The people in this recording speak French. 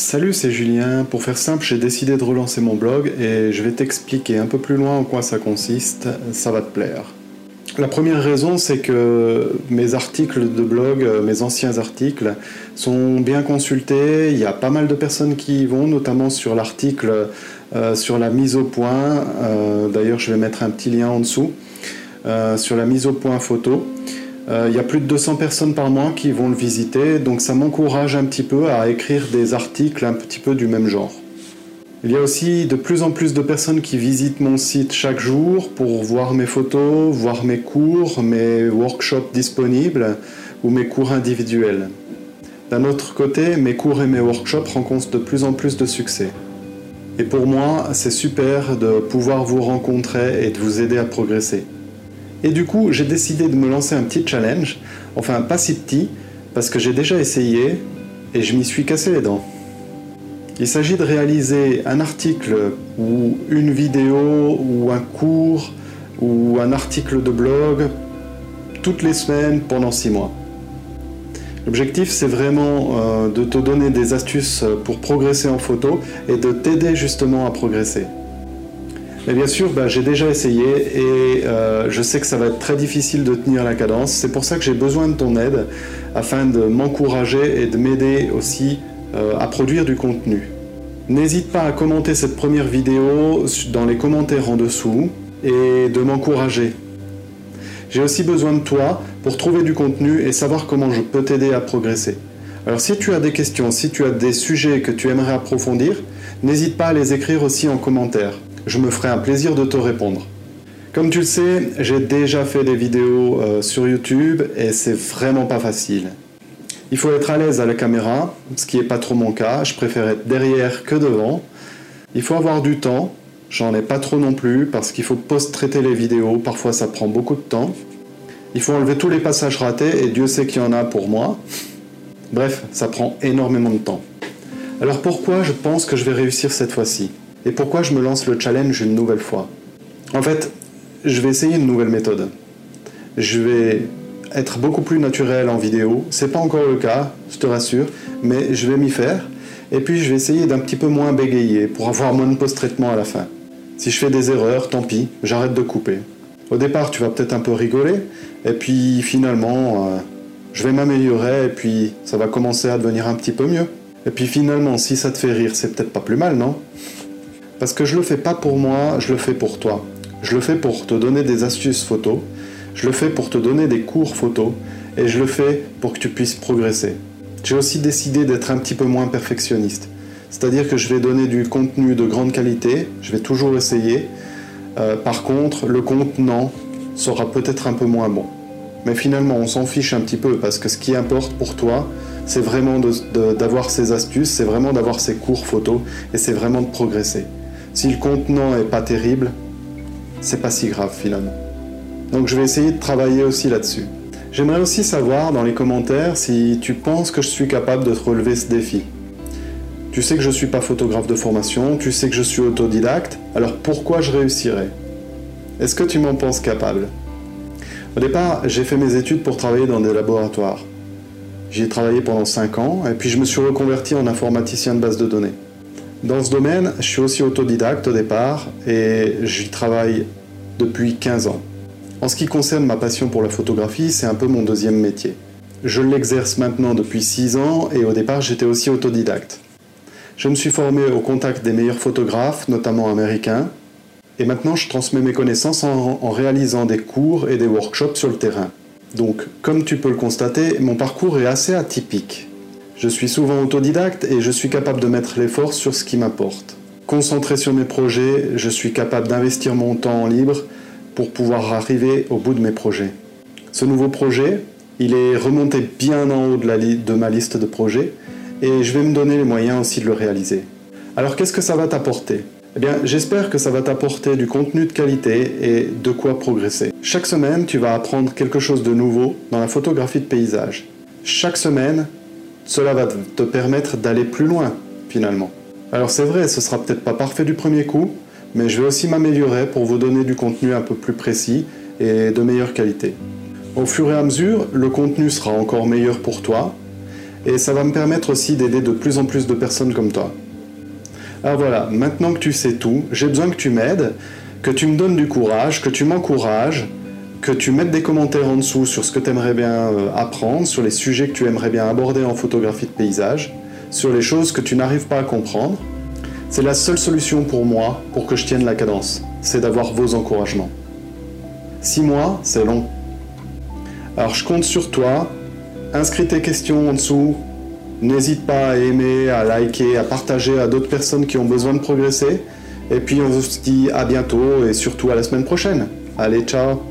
Salut, c'est Julien. Pour faire simple, j'ai décidé de relancer mon blog et je vais t'expliquer un peu plus loin en quoi ça consiste. Ça va te plaire. La première raison, c'est que mes articles de blog, mes anciens articles, sont bien consultés. Il y a pas mal de personnes qui y vont, notamment sur l'article euh, sur la mise au point. Euh, d'ailleurs, je vais mettre un petit lien en dessous. Euh, sur la mise au point photo. Il y a plus de 200 personnes par mois qui vont le visiter, donc ça m'encourage un petit peu à écrire des articles un petit peu du même genre. Il y a aussi de plus en plus de personnes qui visitent mon site chaque jour pour voir mes photos, voir mes cours, mes workshops disponibles ou mes cours individuels. D'un autre côté, mes cours et mes workshops rencontrent de plus en plus de succès. Et pour moi, c'est super de pouvoir vous rencontrer et de vous aider à progresser. Et du coup, j'ai décidé de me lancer un petit challenge, enfin pas si petit, parce que j'ai déjà essayé et je m'y suis cassé les dents. Il s'agit de réaliser un article ou une vidéo ou un cours ou un article de blog toutes les semaines pendant six mois. L'objectif, c'est vraiment euh, de te donner des astuces pour progresser en photo et de t'aider justement à progresser. Mais bien sûr, bah, j'ai déjà essayé et euh, je sais que ça va être très difficile de tenir la cadence. C'est pour ça que j'ai besoin de ton aide afin de m'encourager et de m'aider aussi euh, à produire du contenu. N'hésite pas à commenter cette première vidéo dans les commentaires en dessous et de m'encourager. J'ai aussi besoin de toi pour trouver du contenu et savoir comment je peux t'aider à progresser. Alors si tu as des questions, si tu as des sujets que tu aimerais approfondir, n'hésite pas à les écrire aussi en commentaire. Je me ferai un plaisir de te répondre. Comme tu le sais, j'ai déjà fait des vidéos euh, sur YouTube et c'est vraiment pas facile. Il faut être à l'aise à la caméra, ce qui n'est pas trop mon cas. Je préfère être derrière que devant. Il faut avoir du temps. J'en ai pas trop non plus parce qu'il faut post-traiter les vidéos. Parfois, ça prend beaucoup de temps. Il faut enlever tous les passages ratés et Dieu sait qu'il y en a pour moi. Bref, ça prend énormément de temps. Alors pourquoi je pense que je vais réussir cette fois-ci? Et pourquoi je me lance le challenge une nouvelle fois? En fait, je vais essayer une nouvelle méthode. Je vais être beaucoup plus naturel en vidéo. C'est pas encore le cas, je te rassure, mais je vais m'y faire. Et puis je vais essayer d'un petit peu moins bégayer pour avoir moins de post-traitement à la fin. Si je fais des erreurs, tant pis, j'arrête de couper. Au départ, tu vas peut-être un peu rigoler, et puis finalement, euh, je vais m'améliorer, et puis ça va commencer à devenir un petit peu mieux. Et puis finalement, si ça te fait rire, c'est peut-être pas plus mal, non? Parce que je le fais pas pour moi, je le fais pour toi. Je le fais pour te donner des astuces photos, je le fais pour te donner des cours photos et je le fais pour que tu puisses progresser. J'ai aussi décidé d'être un petit peu moins perfectionniste. C'est-à-dire que je vais donner du contenu de grande qualité, je vais toujours essayer. Euh, par contre, le contenant sera peut-être un peu moins bon. Mais finalement, on s'en fiche un petit peu parce que ce qui importe pour toi, c'est vraiment d'avoir ces astuces, c'est vraiment d'avoir ces cours photos et c'est vraiment de progresser. Si le contenant est pas terrible, c'est pas si grave finalement. Donc je vais essayer de travailler aussi là-dessus. J'aimerais aussi savoir dans les commentaires si tu penses que je suis capable de relever ce défi. Tu sais que je ne suis pas photographe de formation, tu sais que je suis autodidacte, alors pourquoi je réussirais? Est-ce que tu m'en penses capable? Au départ, j'ai fait mes études pour travailler dans des laboratoires. J'y ai travaillé pendant 5 ans et puis je me suis reconverti en informaticien de base de données. Dans ce domaine, je suis aussi autodidacte au départ et j'y travaille depuis 15 ans. En ce qui concerne ma passion pour la photographie, c'est un peu mon deuxième métier. Je l'exerce maintenant depuis 6 ans et au départ j'étais aussi autodidacte. Je me suis formé au contact des meilleurs photographes, notamment américains, et maintenant je transmets mes connaissances en, réalisant des cours et des workshops sur le terrain. Donc, comme tu peux le constater, mon parcours est assez atypique. Je suis souvent autodidacte et je suis capable de mettre l'effort sur ce qui m'importe. Concentré sur mes projets, je suis capable d'investir mon temps libre pour pouvoir arriver au bout de mes projets. Ce nouveau projet, il est remonté bien en haut de, de ma liste de projets et je vais me donner les moyens aussi de le réaliser. Alors qu'est-ce que ça va t'apporter? Eh bien, j'espère que ça va t'apporter du contenu de qualité et de quoi progresser. Chaque semaine, tu vas apprendre quelque chose de nouveau dans la photographie de paysage. Chaque semaine, cela va te permettre d'aller plus loin, finalement. Alors c'est vrai, ce sera peut-être pas parfait du premier coup, mais je vais aussi m'améliorer pour vous donner du contenu un peu plus précis et de meilleure qualité. Au fur et à mesure, le contenu sera encore meilleur pour toi et ça va me permettre aussi d'aider de plus en plus de personnes comme toi. Alors voilà, maintenant que tu sais tout, j'ai besoin que tu m'aides, que tu me donnes du courage, que tu m'encourages, que tu mettes des commentaires en dessous sur ce que tu aimerais bien euh, apprendre, sur les sujets que tu aimerais bien aborder en photographie de paysage, sur les choses que tu n'arrives pas à comprendre. C'est la seule solution pour moi pour que je tienne la cadence, c'est d'avoir vos encouragements. Six mois, c'est long. Alors je compte sur toi, inscris tes questions en dessous, n'hésite pas à aimer, à liker, à partager à d'autres personnes qui ont besoin de progresser. Et puis on se dit à bientôt et surtout à la semaine prochaine. Allez, ciao